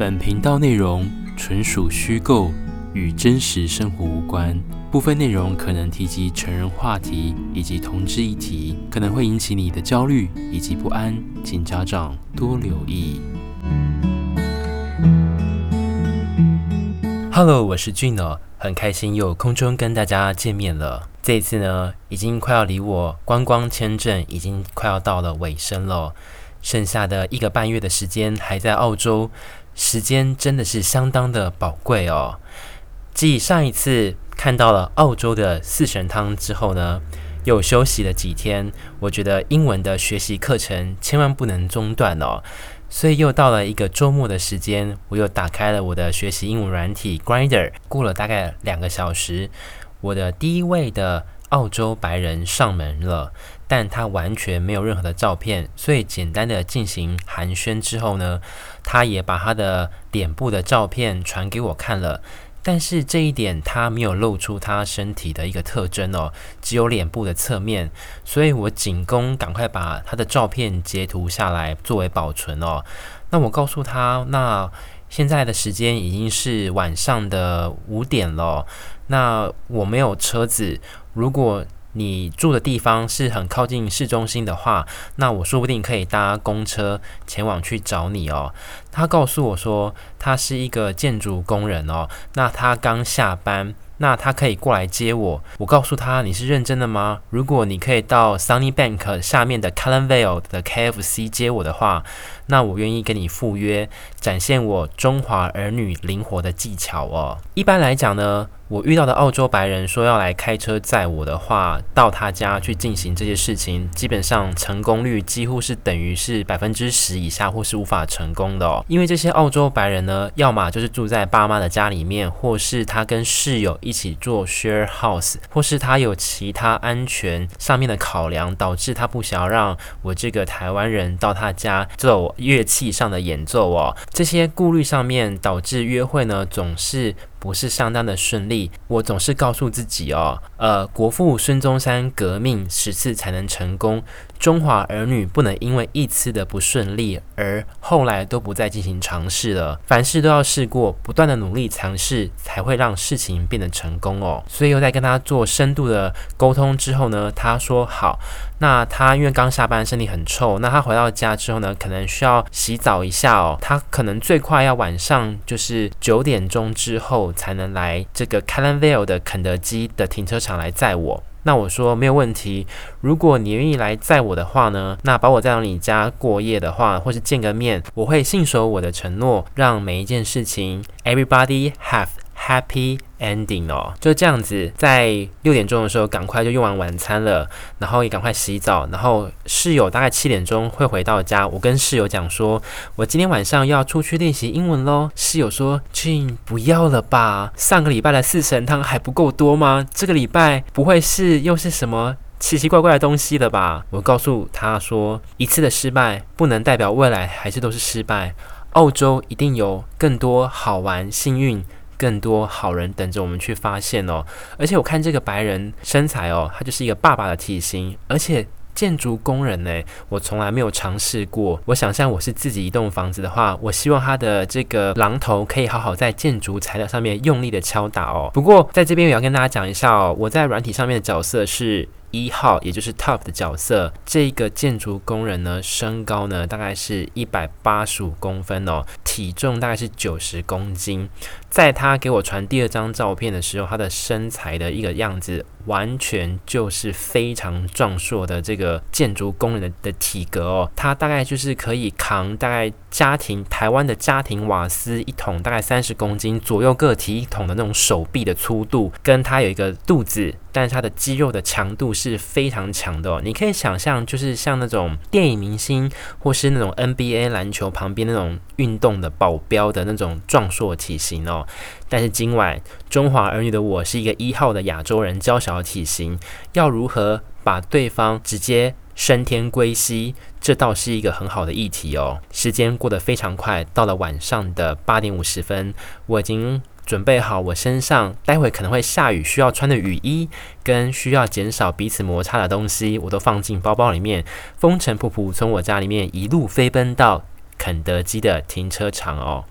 本频道内容纯属虚构，与真实生活无关。部分内容可能提及成人话题以及同志议题，可能会引起你的焦虑以及不安，请家长多留意。Hello，我是 Gino，很开心又空中跟大家见面了。这一次呢，已经快要离我观光签证已经快要到了尾声了，剩下的一个半月的时间还在澳洲，时间真的是相当的宝贵哦。继上一次看到了澳洲的四神汤之后呢，又休息了几天，我觉得英文的学习课程千万不能中断哦。所以又到了一个周末的时间，我又打开了我的学习英文软体 Grinder，过了大概两个小时，我的第一位的澳洲白人上门了，但他完全没有任何的照片，所以简单的进行寒暄之后呢，他也把他的脸部的照片传给我看了。但是这一点他没有露出他身体的一个特征哦，只有脸部的侧面，所以我仅供赶快把他的照片截图下来作为保存哦。那我告诉他，那现在的时间已经是晚上的五点了，那我没有车子，如果。你住的地方是很靠近市中心的话，那我说不定可以搭公车前往去找你哦。他告诉我说，他是一个建筑工人哦，那他刚下班。那他可以过来接我。我告诉他，你是认真的吗？如果你可以到 Sunnybank 下面的 Cullen Vale 的 KFC 接我的话，那我愿意跟你赴约，展现我中华儿女灵活的技巧哦。一般来讲呢，我遇到的澳洲白人说要来开车载我的话，到他家去进行这些事情，基本上成功率几乎是等于是百分之十以下，或是无法成功的哦。因为这些澳洲白人呢，要么就是住在爸妈的家里面，或是他跟室友一。起做 share house，或是他有其他安全上面的考量，导致他不想要让我这个台湾人到他家做乐器上的演奏哦。这些顾虑上面导致约会呢总是不是相当的顺利。我总是告诉自己哦，呃，国父孙中山革命十次才能成功。中华儿女不能因为一次的不顺利而后来都不再进行尝试了。凡事都要试过，不断的努力尝试，才会让事情变得成功哦。所以又在跟他做深度的沟通之后呢，他说好。那他因为刚下班，身体很臭，那他回到家之后呢，可能需要洗澡一下哦。他可能最快要晚上就是九点钟之后才能来这个 Cullen Vale 的肯德基的停车场来载我。那我说没有问题，如果你愿意来载我的话呢，那把我载到你家过夜的话，或是见个面，我会信守我的承诺，让每一件事情 everybody have happy ending 哦，就这样子，在六点钟的时候，赶快就用完晚餐了，然后也赶快洗澡，然后室友大概七点钟会回到家。我跟室友讲说，我今天晚上要出去练习英文喽。室友说静不要了吧，上个礼拜的四神汤还不够多吗？这个礼拜不会是又是什么奇奇怪怪的东西了吧？”我告诉他说：“一次的失败不能代表未来还是都是失败，澳洲一定有更多好玩、幸运。”更多好人等着我们去发现哦，而且我看这个白人身材哦，他就是一个爸爸的体型，而且建筑工人呢，我从来没有尝试过。我想象我是自己一栋房子的话，我希望他的这个榔头可以好好在建筑材料上面用力的敲打哦。不过在这边也要跟大家讲一下哦，我在软体上面的角色是。一号，也就是 top 的角色，这个建筑工人呢，身高呢大概是一百八十五公分哦，体重大概是九十公斤。在他给我传第二张照片的时候，他的身材的一个样子，完全就是非常壮硕的这个建筑工人的的体格哦。他大概就是可以扛大概家庭台湾的家庭瓦斯一桶，大概三十公斤左右个体一桶的那种手臂的粗度，跟他有一个肚子。但是他的肌肉的强度是非常强的哦，你可以想象，就是像那种电影明星，或是那种 NBA 篮球旁边那种运动的保镖的那种壮硕体型哦。但是今晚中华儿女的我是一个一号的亚洲人，娇小的体型，要如何把对方直接升天归西，这倒是一个很好的议题哦。时间过得非常快，到了晚上的八点五十分，我已经。准备好我身上待会可能会下雨需要穿的雨衣，跟需要减少彼此摩擦的东西，我都放进包包里面，风尘仆仆从我家里面一路飞奔到肯德基的停车场哦。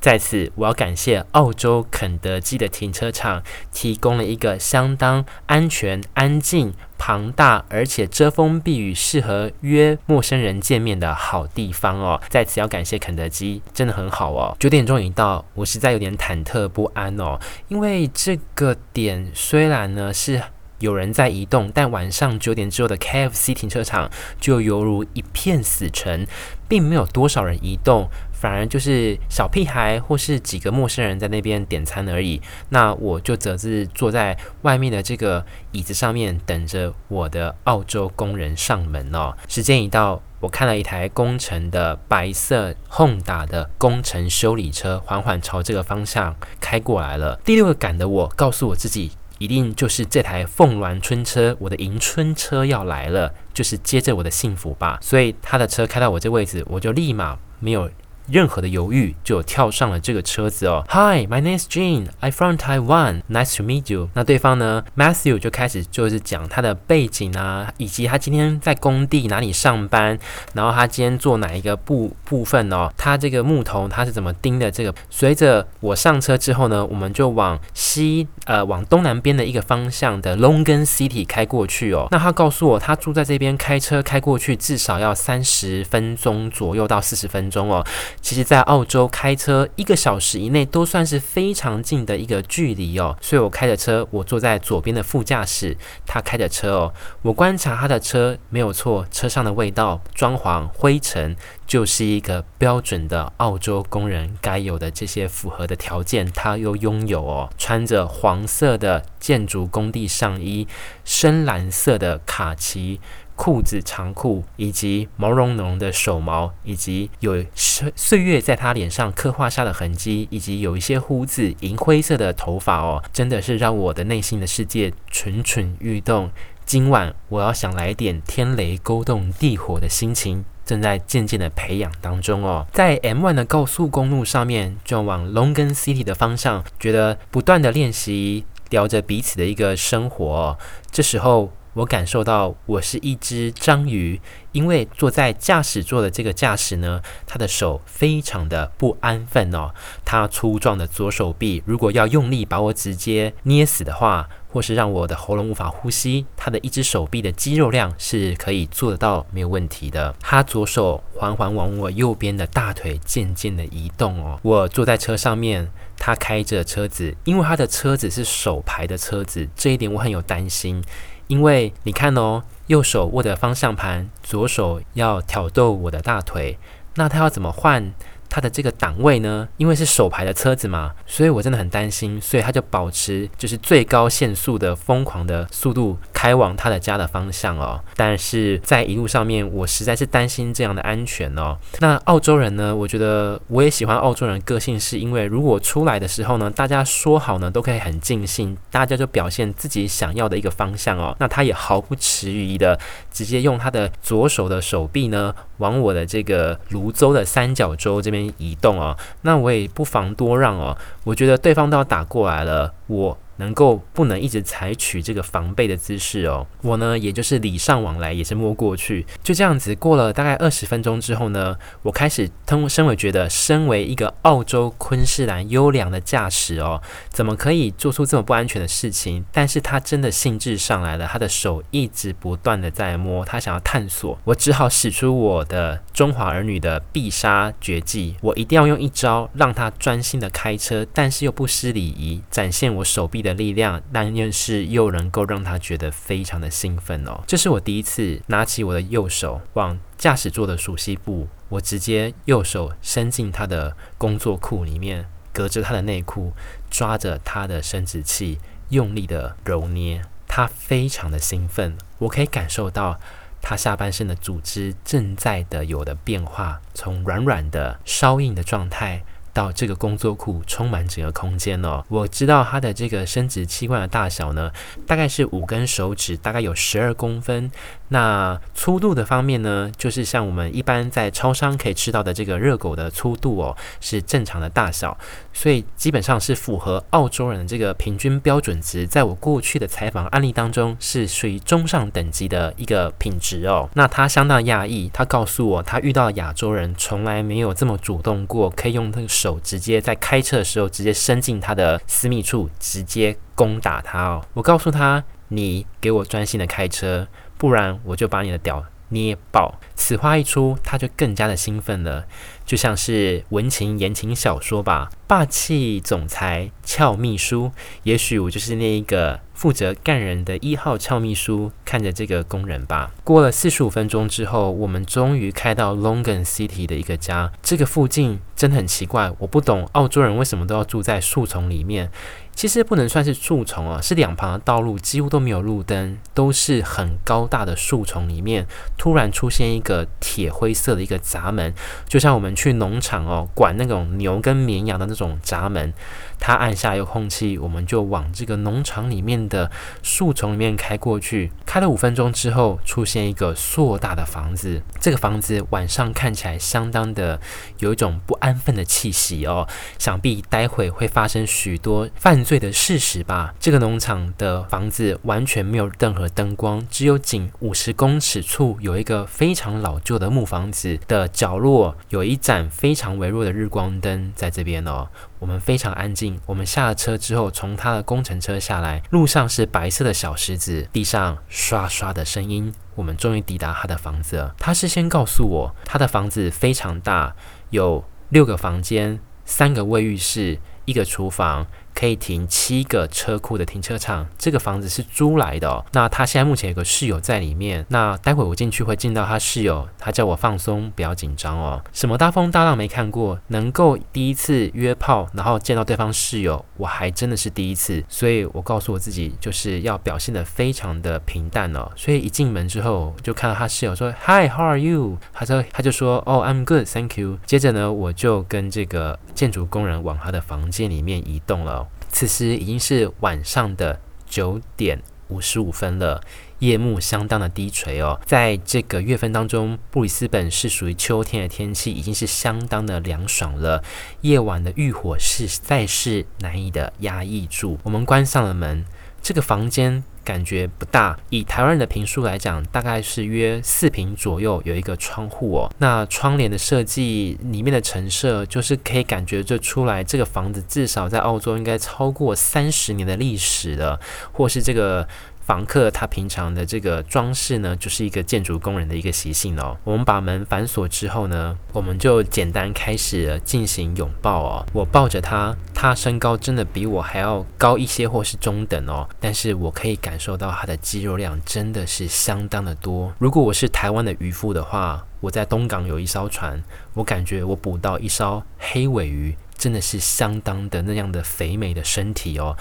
在此，我要感谢澳洲肯德基的停车场，提供了一个相当安全、安静、庞大，而且遮风避雨，适合约陌生人见面的好地方哦。在此要感谢肯德基，真的很好哦。九点钟一到，我实在有点忐忑不安哦，因为这个点虽然呢是。有人在移动，但晚上九点之后的 KFC 停车场就犹如一片死城，并没有多少人移动，反而就是小屁孩或是几个陌生人在那边点餐而已。那我就则是坐在外面的这个椅子上面，等着我的澳洲工人上门哦。时间一到，我看了一台工程的白色轰打的工程修理车，缓缓朝这个方向开过来了。第六个感的我告诉我自己。一定就是这台凤鸾春车，我的迎春车要来了，就是接着我的幸福吧。所以他的车开到我这位置，我就立马没有。任何的犹豫，就跳上了这个车子哦。Hi, my name is Jean. I'm from Taiwan. Nice to meet you. 那对方呢？Matthew 就开始就是讲他的背景啊，以及他今天在工地哪里上班，然后他今天做哪一个部部分哦。他这个木头他是怎么钉的？这个随着我上车之后呢，我们就往西呃往东南边的一个方向的 Longan City 开过去哦。那他告诉我，他住在这边，开车开过去至少要三十分钟左右到四十分钟哦。其实，在澳洲开车一个小时以内都算是非常近的一个距离哦。所以我开着车，我坐在左边的副驾驶，他开着车哦。我观察他的车没有错，车上的味道、装潢、灰尘，就是一个标准的澳洲工人该有的这些符合的条件，他又拥有哦。穿着黄色的建筑工地上衣，深蓝色的卡其。裤子长裤，以及毛茸茸的手毛，以及有岁岁月在他脸上刻画下的痕迹，以及有一些胡子，银灰色的头发哦，真的是让我的内心的世界蠢蠢欲动。今晚我要想来点天雷勾动地火的心情，正在渐渐的培养当中哦。在 M1 的高速公路上面，就往 Longan City 的方向，觉得不断的练习，聊着彼此的一个生活哦。这时候。我感受到我是一只章鱼，因为坐在驾驶座的这个驾驶呢，他的手非常的不安分哦。他粗壮的左手臂，如果要用力把我直接捏死的话，或是让我的喉咙无法呼吸，他的一只手臂的肌肉量是可以做得到，没有问题的。他左手缓缓往我右边的大腿渐渐的移动哦。我坐在车上面，他开着车子，因为他的车子是手排的车子，这一点我很有担心。因为你看哦，右手握的方向盘，左手要挑逗我的大腿，那他要怎么换？他的这个档位呢，因为是手排的车子嘛，所以我真的很担心，所以他就保持就是最高限速的疯狂的速度开往他的家的方向哦。但是在一路上面，我实在是担心这样的安全哦。那澳洲人呢，我觉得我也喜欢澳洲人个性，是因为如果出来的时候呢，大家说好呢，都可以很尽兴，大家就表现自己想要的一个方向哦。那他也毫不迟疑的直接用他的左手的手臂呢，往我的这个泸州的三角洲这边。移动哦，那我也不妨多让哦。我觉得对方都要打过来了，我。能够不能一直采取这个防备的姿势哦？我呢，也就是礼尚往来，也是摸过去，就这样子过了大概二十分钟之后呢，我开始通身为觉得，身为一个澳洲昆士兰优良的驾驶哦，怎么可以做出这么不安全的事情？但是他真的兴致上来了，他的手一直不断的在摸，他想要探索，我只好使出我的中华儿女的必杀绝技，我一定要用一招让他专心的开车，但是又不失礼仪，展现我手臂的。的力量，但又是又能够让他觉得非常的兴奋哦。这是我第一次拿起我的右手往驾驶座的熟悉部，我直接右手伸进他的工作裤里面，隔着他的内裤，抓着他的生殖器，用力的揉捏。他非常的兴奋，我可以感受到他下半身的组织正在的有的变化，从软软的稍硬的状态。到这个工作库充满整个空间哦。我知道它的这个生殖器官的大小呢，大概是五根手指，大概有十二公分。那粗度的方面呢，就是像我们一般在超商可以吃到的这个热狗的粗度哦，是正常的大小，所以基本上是符合澳洲人的这个平均标准值。在我过去的采访案例当中，是属于中上等级的一个品质哦。那他相当讶异，他告诉我，他遇到亚洲人从来没有这么主动过，可以用那个手直接在开车的时候直接伸进他的私密处，直接攻打他哦。我告诉他，你给我专心的开车。不然我就把你的屌捏爆。此话一出，他就更加的兴奋了，就像是文情言情小说吧。霸气总裁俏秘书，也许我就是那一个负责干人的一号俏秘书。看着这个工人吧。过了四十五分钟之后，我们终于开到 Longan City 的一个家。这个附近真的很奇怪，我不懂澳洲人为什么都要住在树丛里面。其实不能算是树丛啊，是两旁的道路几乎都没有路灯，都是很高大的树丛里面，突然出现一个铁灰色的一个闸门，就像我们去农场哦，管那种牛跟绵羊的那种闸门。他按下遥控器，我们就往这个农场里面的树丛里面开过去。开了五分钟之后，出现一个硕大的房子。这个房子晚上看起来相当的有一种不安分的气息哦，想必待会会发生许多犯罪的事实吧。这个农场的房子完全没有任何灯光，只有仅五十公尺处有一个非常老旧的木房子的角落，有一盏非常微弱的日光灯在这边哦。我们非常安静。我们下了车之后，从他的工程车下来，路上是白色的小石子，地上刷刷的声音。我们终于抵达他的房子了。他事先告诉我，他的房子非常大，有六个房间，三个卫浴室，一个厨房。可以停七个车库的停车场，这个房子是租来的哦。那他现在目前有个室友在里面。那待会我进去会进到他室友，他叫我放松，不要紧张哦。什么大风大浪没看过，能够第一次约炮，然后见到对方室友，我还真的是第一次。所以我告诉我自己，就是要表现得非常的平淡哦。所以一进门之后，就看到他室友说：“Hi，how are you？” 他说他就说：“哦，I'm good，thank you。”接着呢，我就跟这个建筑工人往他的房间里面移动了。此时已经是晚上的九点五十五分了，夜幕相当的低垂哦。在这个月份当中，布里斯本是属于秋天的天气，已经是相当的凉爽了。夜晚的欲火实在是难以的压抑住。我们关上了门，这个房间。感觉不大，以台湾人的坪数来讲，大概是约四平左右，有一个窗户哦。那窗帘的设计，里面的陈设，就是可以感觉就出来，这个房子至少在澳洲应该超过三十年的历史了，或是这个。房客他平常的这个装饰呢，就是一个建筑工人的一个习性哦。我们把门反锁之后呢，我们就简单开始进行拥抱哦。我抱着他，他身高真的比我还要高一些，或是中等哦。但是我可以感受到他的肌肉量真的是相当的多。如果我是台湾的渔夫的话，我在东港有一艘船，我感觉我捕到一艘黑尾鱼。真的是相当的那样的肥美的身体哦，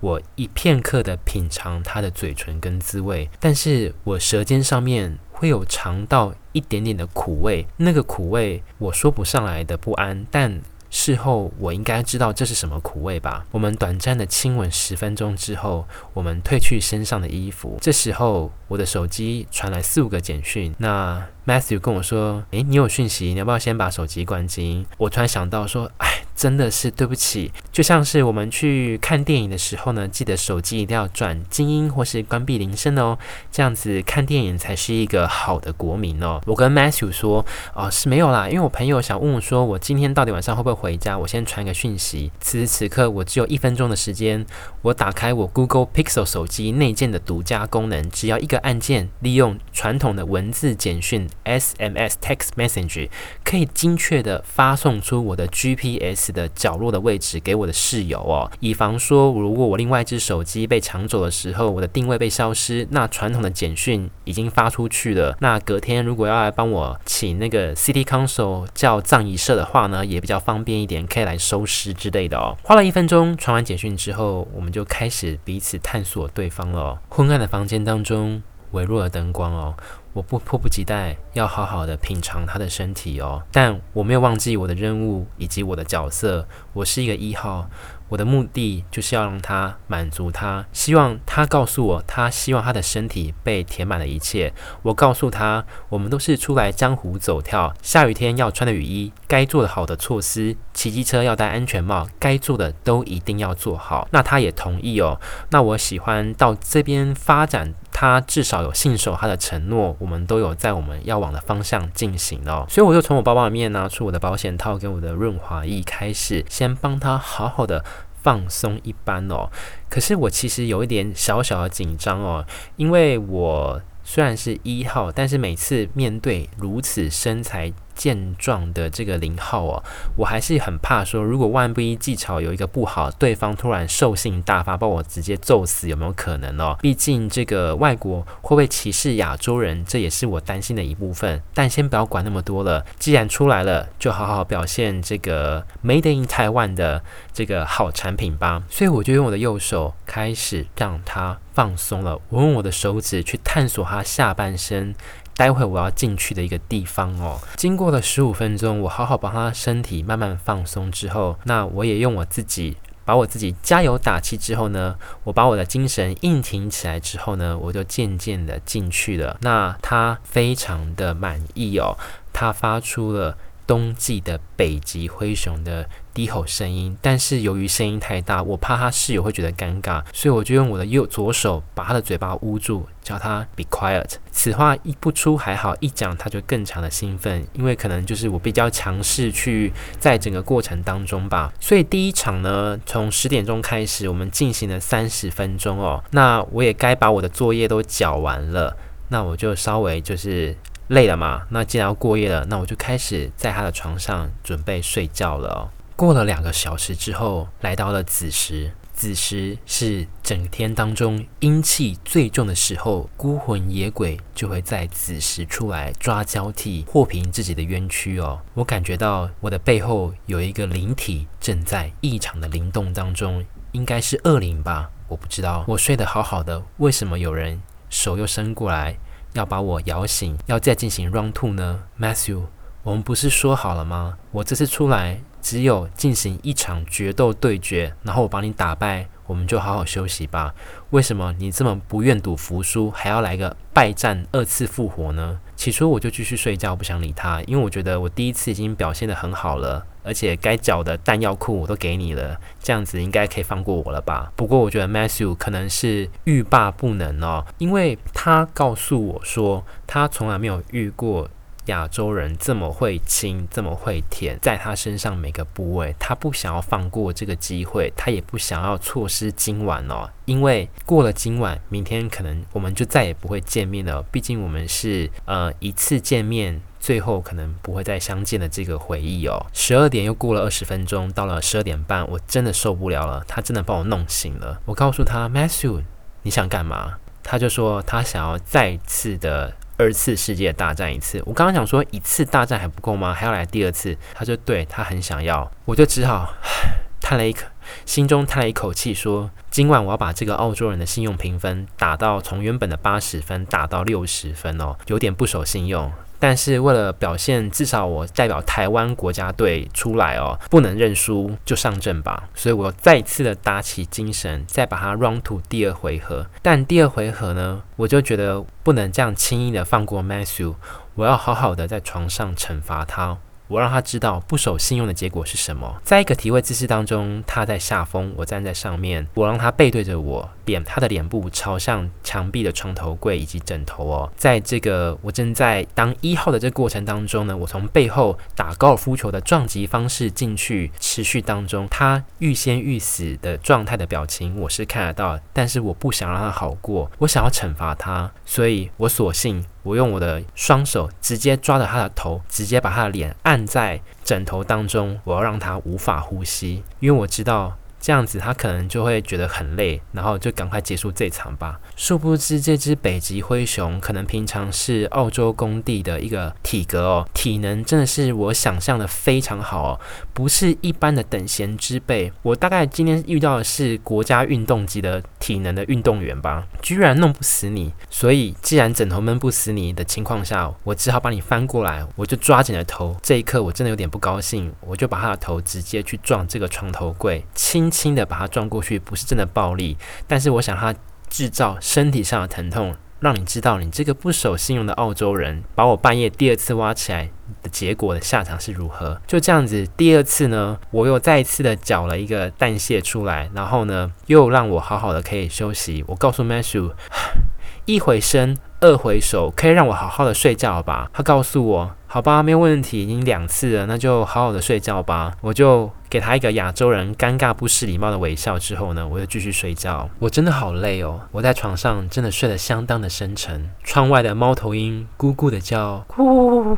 我一片刻的品尝它的嘴唇跟滋味，但是我舌尖上面会有尝到一点点的苦味，那个苦味我说不上来的不安，但。事后我应该知道这是什么苦味吧？我们短暂的亲吻十分钟之后，我们褪去身上的衣服。这时候我的手机传来四五个简讯。那 Matthew 跟我说：“诶，你有讯息，你要不要先把手机关机？”我突然想到说：“哎，真的是对不起。”就像是我们去看电影的时候呢，记得手机一定要转静音或是关闭铃声哦，这样子看电影才是一个好的国民哦。我跟 Matthew 说：“哦，是没有啦，因为我朋友想问我说，我今天到底晚上会不会回家？我先传个讯息。此时此刻，我只有一分钟的时间。我打开我 Google Pixel 手机内建的独家功能，只要一个按键，利用传统的文字简讯 SMS Text Message，可以精确地发送出我的 GPS 的角落的位置给我的室友哦，以防说如果我另外一只手机被抢走的时候，我的定位被消失，那传统的简讯已经发出去了。那隔天如果要来帮我请那个 City Council 叫葬仪社的话呢，也比较方便。一点可以来收尸之类的哦。花了一分钟传完简讯之后，我们就开始彼此探索对方了。昏暗的房间当中，微弱的灯光哦，我不迫不及待要好好的品尝他的身体哦。但我没有忘记我的任务以及我的角色，我是一个一号。我的目的就是要让他满足他，希望他告诉我，他希望他的身体被填满了一切。我告诉他，我们都是出来江湖走跳，下雨天要穿的雨衣，该做的好的措施，骑机车要戴安全帽，该做的都一定要做好。那他也同意哦。那我喜欢到这边发展，他至少有信守他的承诺，我们都有在我们要往的方向进行哦。所以我就从我包包里面拿出我的保险套跟我的润滑液，开始先帮他好好的。放松一般哦，可是我其实有一点小小的紧张哦，因为我虽然是一号，但是每次面对如此身材健壮的这个零号哦，我还是很怕说，如果万不一技巧有一个不好，对方突然兽性大发，把我直接揍死，有没有可能哦？毕竟这个外国会不会歧视亚洲人，这也是我担心的一部分。但先不要管那么多了，既然出来了，就好好表现这个 Made in Taiwan 的这个好产品吧。所以我就用我的右手开始让他放松了，我用我的手指去探索他下半身。待会我要进去的一个地方哦。经过了十五分钟，我好好帮他身体慢慢放松之后，那我也用我自己把我自己加油打气之后呢，我把我的精神硬挺起来之后呢，我就渐渐的进去了。那他非常的满意哦，他发出了。冬季的北极灰熊的低吼声音，但是由于声音太大，我怕他室友会觉得尴尬，所以我就用我的右左手把他的嘴巴捂住，叫他 be quiet。此话一不出还好，一讲他就更强的兴奋，因为可能就是我比较强势去在整个过程当中吧。所以第一场呢，从十点钟开始，我们进行了三十分钟哦。那我也该把我的作业都缴完了，那我就稍微就是。累了嘛？那既然要过夜了，那我就开始在他的床上准备睡觉了。过了两个小时之后，来到了子时。子时是整天当中阴气最重的时候，孤魂野鬼就会在子时出来抓交替，祸平自己的冤屈哦。我感觉到我的背后有一个灵体正在异常的灵动当中，应该是恶灵吧？我不知道。我睡得好好的，为什么有人手又伸过来？要把我摇醒，要再进行 round two 呢？Matthew，我们不是说好了吗？我这次出来只有进行一场决斗对决，然后我把你打败，我们就好好休息吧。为什么你这么不愿赌服输，还要来个败战二次复活呢？起初我就继续睡觉，不想理他，因为我觉得我第一次已经表现得很好了。而且该缴的弹药库我都给你了，这样子应该可以放过我了吧？不过我觉得 Matthew 可能是欲罢不能哦，因为他告诉我说，他从来没有遇过亚洲人这么会亲、这么会舔，在他身上每个部位，他不想要放过这个机会，他也不想要错失今晚哦，因为过了今晚，明天可能我们就再也不会见面了。毕竟我们是呃一次见面。最后可能不会再相见的这个回忆哦。十二点又过了二十分钟，到了十二点半，我真的受不了了。他真的把我弄醒了。我告诉他，Matthew，你想干嘛？他就说他想要再次的二次世界大战一次。我刚刚想说一次大战还不够吗？还要来第二次？他就对他很想要。我就只好 叹了一口，心中叹了一口气，说今晚我要把这个澳洲人的信用评分打到从原本的八十分打到六十分哦，有点不守信用。但是为了表现，至少我代表台湾国家队出来哦，不能认输，就上阵吧。所以我再次的打起精神，再把他 round to 第二回合。但第二回合呢，我就觉得不能这样轻易的放过 Matthew，我要好好的在床上惩罚他。我让他知道不守信用的结果是什么。在一个体位姿势当中，他在下风，我站在上面。我让他背对着我，脸他的脸部朝向墙壁的床头柜以及枕头哦。在这个我正在当一号的这个过程当中呢，我从背后打高尔夫球的撞击方式进去，持续当中，他欲仙欲死的状态的表情我是看得到，但是我不想让他好过，我想要惩罚他，所以我索性。我用我的双手直接抓着他的头，直接把他的脸按在枕头当中，我要让他无法呼吸，因为我知道这样子他可能就会觉得很累，然后就赶快结束这场吧。殊不知这只北极灰熊可能平常是澳洲工地的一个体格哦，体能真的是我想象的非常好哦，不是一般的等闲之辈。我大概今天遇到的是国家运动级的体能的运动员吧，居然弄不死你。所以既然枕头闷不死你的情况下，我只好把你翻过来，我就抓紧了头。这一刻我真的有点不高兴，我就把他的头直接去撞这个床头柜，轻轻的把他撞过去，不是真的暴力，但是我想他制造身体上的疼痛，让你知道你这个不守信用的澳洲人，把我半夜第二次挖起来的结果的下场是如何？就这样子，第二次呢，我又再一次的搅了一个蛋泻出来，然后呢，又让我好好的可以休息。我告诉 Matthew，一回生，二回熟，可以让我好好的睡觉吧？他告诉我。好吧，没有问题，已经两次了，那就好好的睡觉吧。我就给他一个亚洲人尴尬不失礼貌的微笑，之后呢，我就继续睡觉。我真的好累哦，我在床上真的睡得相当的深沉。窗外的猫头鹰咕咕的叫，咕，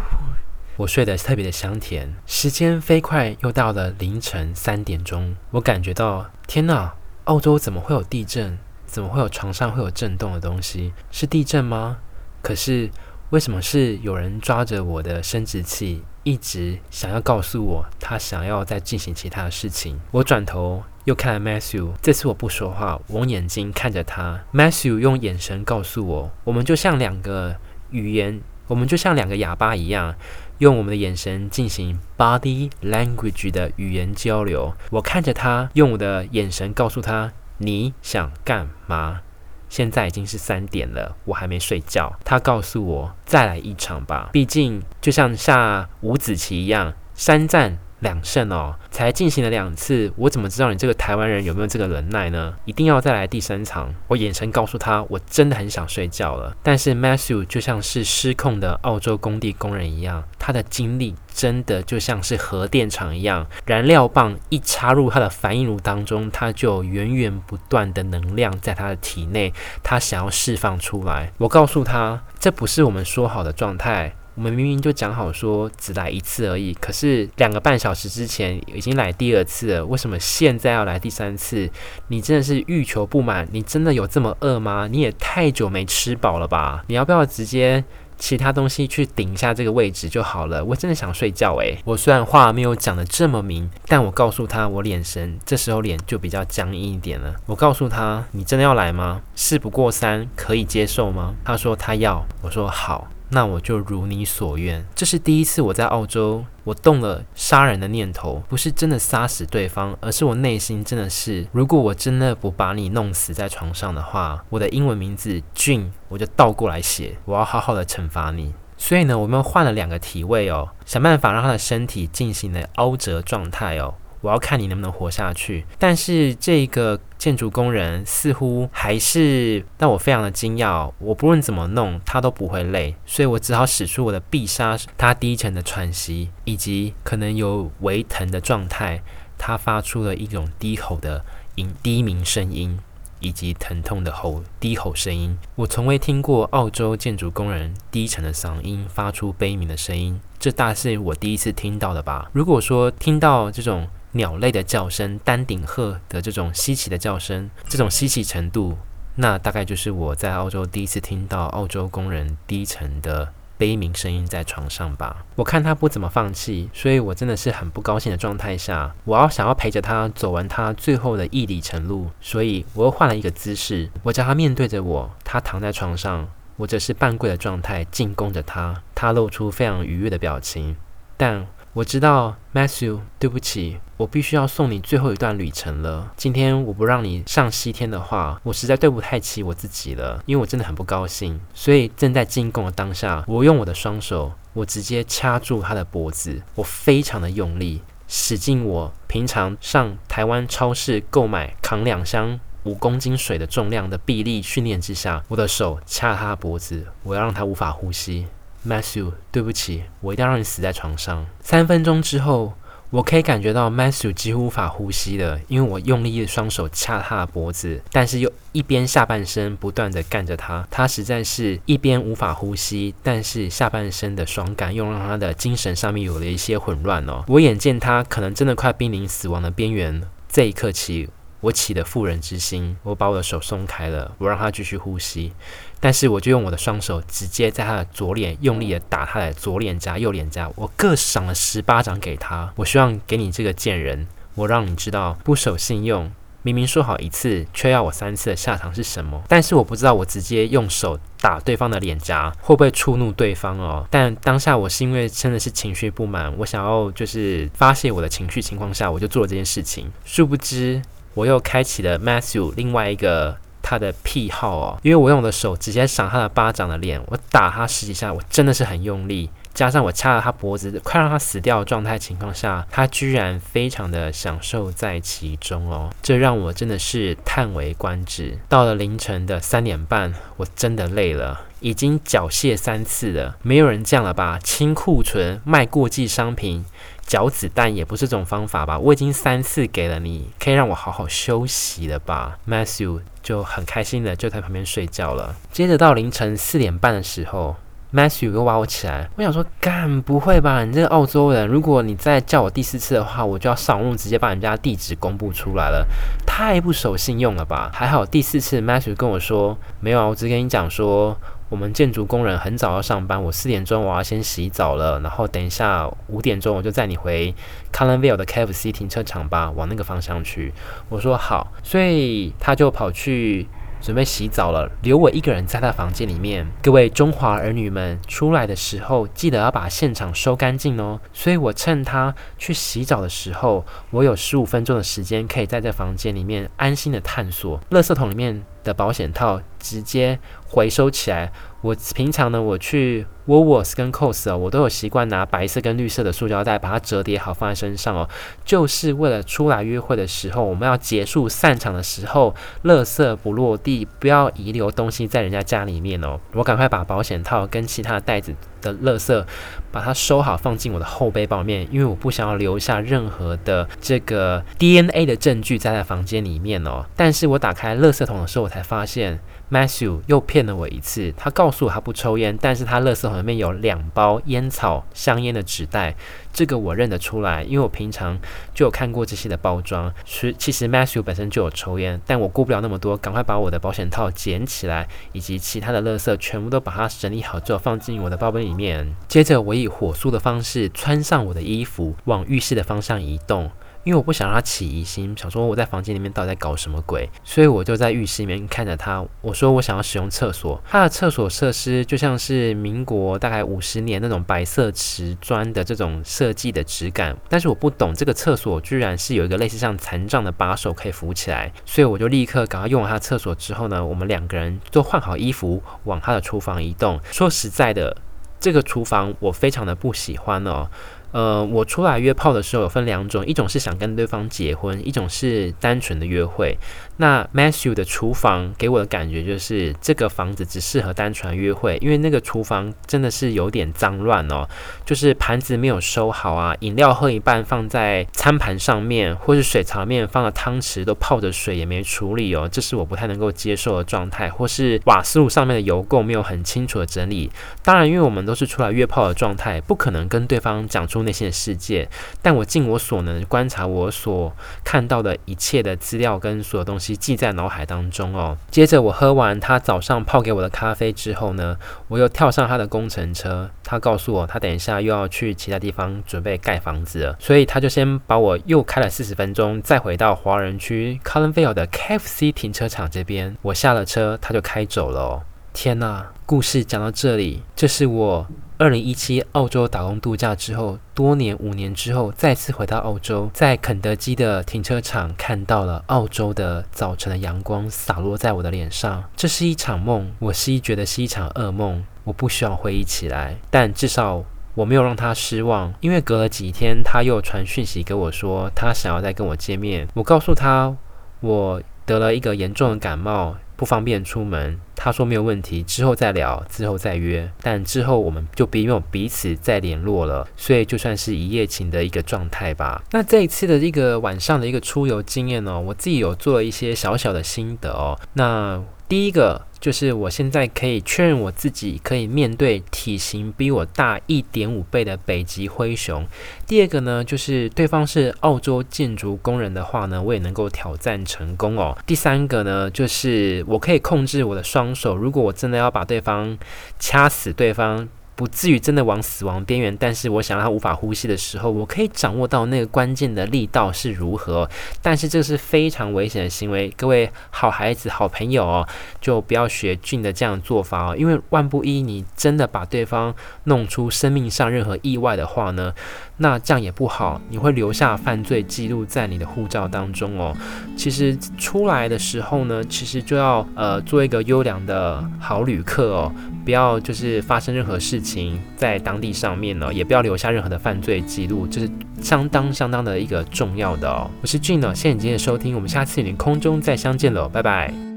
我睡得特别的香甜。时间飞快，又到了凌晨三点钟，我感觉到，天哪，澳洲怎么会有地震？怎么会有床上会有震动的东西？是地震吗？可是。为什么是有人抓着我的生殖器，一直想要告诉我他想要再进行其他的事情？我转头又看了 Matthew，这次我不说话，我用眼睛看着他。Matthew 用眼神告诉我，我们就像两个语言，我们就像两个哑巴一样，用我们的眼神进行 body language 的语言交流。我看着他，用我的眼神告诉他你想干嘛。现在已经是三点了，我还没睡觉。他告诉我再来一场吧，毕竟就像下五子棋一样，三战两胜哦，才进行了两次，我怎么知道你这个台湾人有没有这个能耐呢？一定要再来第三场。我眼神告诉他，我真的很想睡觉了。但是 Matthew 就像是失控的澳洲工地工人一样，他的精力真的就像是核电厂一样，燃料棒一插入他的反应炉当中，他就源源不断的能量在他的体内，他想要释放出来。我告诉他，这不是我们说好的状态。我们明明就讲好说只来一次而已，可是两个半小时之前已经来第二次了，为什么现在要来第三次？你真的是欲求不满？你真的有这么饿吗？你也太久没吃饱了吧？你要不要直接其他东西去顶一下这个位置就好了？我真的想睡觉诶。我虽然话没有讲得这么明，但我告诉他我脸神，这时候脸就比较僵硬一点了。我告诉他，你真的要来吗？事不过三，可以接受吗？他说他要，我说好。那我就如你所愿。这是第一次我在澳洲，我动了杀人的念头，不是真的杀死对方，而是我内心真的是，如果我真的不把你弄死在床上的话，我的英文名字俊我就倒过来写，我要好好的惩罚你。所以呢，我们换了两个体位哦，想办法让他的身体进行了凹折状态哦。我要看你能不能活下去，但是这个建筑工人似乎还是让我非常的惊讶。我不论怎么弄，他都不会累，所以我只好使出我的必杀，他低沉的喘息，以及可能有微疼的状态，他发出了一种低吼的音低鸣声音，以及疼痛的吼低吼声音。我从未听过澳洲建筑工人低沉的嗓音发出悲鸣的声音，这大是我第一次听到的吧？如果说听到这种。鸟类的叫声，丹顶鹤的这种稀奇的叫声，这种稀奇程度，那大概就是我在澳洲第一次听到澳洲工人低沉的悲鸣声音在床上吧。我看他不怎么放弃，所以我真的是很不高兴的状态下，我要想要陪着他走完他最后的一里程路，所以我又换了一个姿势，我叫他面对着我，他躺在床上，我则是半跪的状态进攻着他，他露出非常愉悦的表情，但。我知道，Matthew，对不起，我必须要送你最后一段旅程了。今天我不让你上西天的话，我实在对不太起我自己了，因为我真的很不高兴。所以正在进攻的当下，我用我的双手，我直接掐住他的脖子，我非常的用力，使尽我平常上台湾超市购买扛两箱五公斤水的重量的臂力训练之下，我的手掐他的脖子，我要让他无法呼吸。Matthew，对不起，我一定要让你死在床上。三分钟之后，我可以感觉到 Matthew 几乎无法呼吸了，因为我用力的双手掐他的脖子，但是又一边下半身不断的干着他。他实在是一边无法呼吸，但是下半身的爽感又让他的精神上面有了一些混乱哦。我眼见他可能真的快濒临死亡的边缘。这一刻起，我起了妇人之心，我把我的手松开了，我让他继续呼吸。但是我就用我的双手直接在他的左脸用力的打他的左脸颊、右脸颊，我各赏了十巴掌给他。我希望给你这个贱人，我让你知道不守信用。明明说好一次，却要我三次的下场是什么？但是我不知道，我直接用手打对方的脸颊会不会触怒对方哦？但当下我是因为真的是情绪不满，我想要就是发泄我的情绪情况下，我就做了这件事情。殊不知，我又开启了 Matthew 另外一个他的癖好哦，因为我用我的手直接赏他的巴掌的脸，我打他十几下，我真的是很用力。加上我掐了他脖子，快让他死掉的状态情况下，他居然非常的享受在其中哦，这让我真的是叹为观止。到了凌晨的三点半，我真的累了，已经缴械三次了，没有人这样了吧？清库存卖过季商品，缴子弹也不是这种方法吧？我已经三次给了你，可以让我好好休息了吧？Matthew 就很开心的就在旁边睡觉了。接着到凌晨四点半的时候。Matthew 又挖我起来，我想说，干不会吧？你这个澳洲人，如果你再叫我第四次的话，我就要上路直接把人家地址公布出来了，太不守信用了吧？还好第四次 Matthew 跟我说，没有啊，我只跟你讲说，我们建筑工人很早要上班，我四点钟我要先洗澡了，然后等一下五点钟我就载你回 Collinville 的 KFC 停车场吧，往那个方向去。我说好，所以他就跑去。准备洗澡了，留我一个人在他房间里面。各位中华儿女们出来的时候，记得要把现场收干净哦。所以我趁他去洗澡的时候，我有十五分钟的时间，可以在这房间里面安心的探索。垃圾桶里面的保险套直接回收起来。我平常呢，我去 Woolworths 跟 c o s 哦，我都有习惯拿白色跟绿色的塑胶袋把它折叠好放在身上哦，就是为了出来约会的时候，我们要结束散场的时候，垃圾不落地，不要遗留东西在人家家里面哦。我赶快把保险套跟其他的袋子的垃圾把它收好，放进我的后背包里面，因为我不想要留下任何的这个 DNA 的证据在在房间里面哦。但是我打开垃圾桶的时候，我才发现。Matthew 又骗了我一次，他告诉我他不抽烟，但是他垃圾桶里面有两包烟草香烟的纸袋，这个我认得出来，因为我平常就有看过这些的包装。其其实 Matthew 本身就有抽烟，但我顾不了那么多，赶快把我的保险套捡起来，以及其他的垃圾全部都把它整理好之后放进我的包包里面。接着我以火速的方式穿上我的衣服，往浴室的方向移动。因为我不想让他起疑心，想说我在房间里面到底在搞什么鬼，所以我就在浴室里面看着他。我说我想要使用厕所，他的厕所设施就像是民国大概五十年那种白色瓷砖的这种设计的质感，但是我不懂这个厕所居然是有一个类似像残障的把手可以扶起来，所以我就立刻赶快用完他的厕所之后呢，我们两个人都换好衣服往他的厨房移动。说实在的，这个厨房我非常的不喜欢哦。呃，我出来约炮的时候有分两种，一种是想跟对方结婚，一种是单纯的约会。那 Matthew 的厨房给我的感觉就是这个房子只适合单纯约会，因为那个厨房真的是有点脏乱哦，就是盘子没有收好啊，饮料喝一半放在餐盘上面，或是水槽面放的汤匙都泡着水也没处理哦，这是我不太能够接受的状态。或是瓦斯炉上面的油垢没有很清楚的整理。当然，因为我们都是出来约炮的状态，不可能跟对方讲出。内心的世界，但我尽我所能观察我所看到的一切的资料跟所有东西记在脑海当中哦。接着我喝完他早上泡给我的咖啡之后呢，我又跳上他的工程车。他告诉我，他等一下又要去其他地方准备盖房子了，所以他就先把我又开了四十分钟，再回到华人区 Colinville 的 KFC 停车场这边。我下了车，他就开走了。天哪，故事讲到这里，这是我。二零一七澳洲打工度假之后，多年五年之后再次回到澳洲，在肯德基的停车场看到了澳洲的早晨的阳光洒落在我的脸上。这是一场梦，我是一觉得是一场噩梦。我不希望回忆起来，但至少我没有让他失望，因为隔了几天他又传讯息给我说他想要再跟我见面。我告诉他我得了一个严重的感冒。不方便出门，他说没有问题，之后再聊，之后再约。但之后我们就没有彼此再联络了，所以就算是一夜情的一个状态吧。那这一次的一个晚上的一个出游经验呢、我自己有做了一些小小的心得哦。那第一个就是我现在可以确认我自己可以面对体型比我大一点五倍的北极灰熊。第二个呢，就是对方是澳洲建筑工人的话呢，我也能够挑战成功哦。第三个呢，就是我可以控制我的双手，如果我真的要把对方掐死，对方。不至于真的往死亡边缘，但是我想让他无法呼吸的时候，我可以掌握到那个关键的力道是如何。但是这是非常危险的行为，各位好孩子、好朋友哦，就不要学俊的这样做法哦，因为万不一你真的把对方弄出生命上任何意外的话呢，那这样也不好，你会留下犯罪记录在你的护照当中哦。其实出来的时候呢，其实就要呃做一个优良的好旅客哦，不要就是发生任何事情在当地上面呢，也不要留下任何的犯罪记录，这是相当相当的一个重要的哦。我是俊呢，谢谢你今天的收听，我们下次与您空中再相见喽，拜拜。